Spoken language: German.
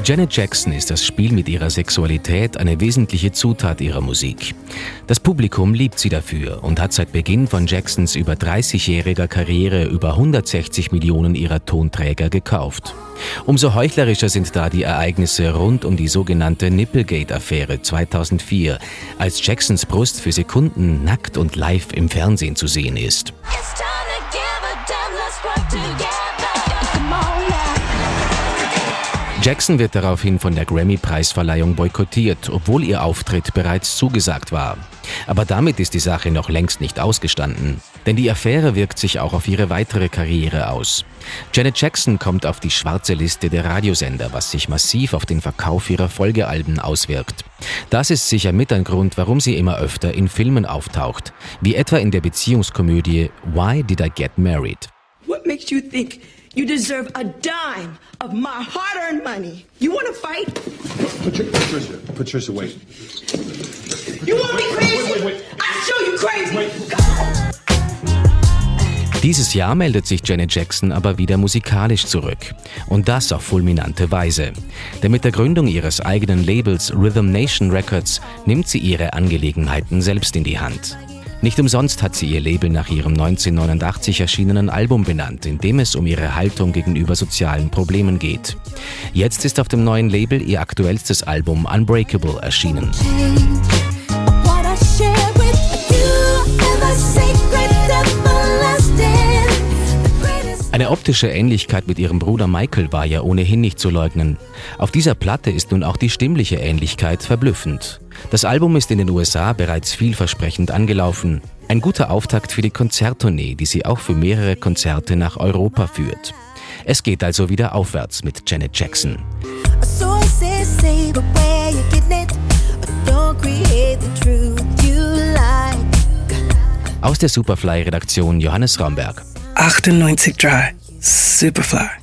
Für Janet Jackson ist das Spiel mit ihrer Sexualität eine wesentliche Zutat ihrer Musik. Das Publikum liebt sie dafür und hat seit Beginn von Jacksons über 30-jähriger Karriere über 160 Millionen ihrer Tonträger gekauft. Umso heuchlerischer sind da die Ereignisse rund um die sogenannte Nipplegate-Affäre 2004, als Jacksons Brust für Sekunden nackt und live im Fernsehen zu sehen ist. Jackson wird daraufhin von der Grammy-Preisverleihung boykottiert, obwohl ihr Auftritt bereits zugesagt war. Aber damit ist die Sache noch längst nicht ausgestanden. Denn die Affäre wirkt sich auch auf ihre weitere Karriere aus. Janet Jackson kommt auf die schwarze Liste der Radiosender, was sich massiv auf den Verkauf ihrer Folgealben auswirkt. Das ist sicher mit ein Grund, warum sie immer öfter in Filmen auftaucht, wie etwa in der Beziehungskomödie Why Did I Get Married? What makes you think You deserve a dime of my hard-earned money. You want to fight? Patricia, Patricia, Patricia, wait. You want me crazy? Wait, wait, wait. I'll show you crazy. Wait. Dieses Jahr meldet sich Janet Jackson aber wieder musikalisch zurück. Und das auf fulminante Weise. Denn mit der Gründung ihres eigenen Labels Rhythm Nation Records nimmt sie ihre Angelegenheiten selbst in die Hand. Nicht umsonst hat sie ihr Label nach ihrem 1989 erschienenen Album benannt, in dem es um ihre Haltung gegenüber sozialen Problemen geht. Jetzt ist auf dem neuen Label ihr aktuellstes Album Unbreakable erschienen. Eine optische Ähnlichkeit mit ihrem Bruder Michael war ja ohnehin nicht zu leugnen. Auf dieser Platte ist nun auch die stimmliche Ähnlichkeit verblüffend. Das Album ist in den USA bereits vielversprechend angelaufen. Ein guter Auftakt für die Konzerttournee, die sie auch für mehrere Konzerte nach Europa führt. Es geht also wieder aufwärts mit Janet Jackson. Aus der Superfly-Redaktion Johannes Raumberg. 98.3 Superfly.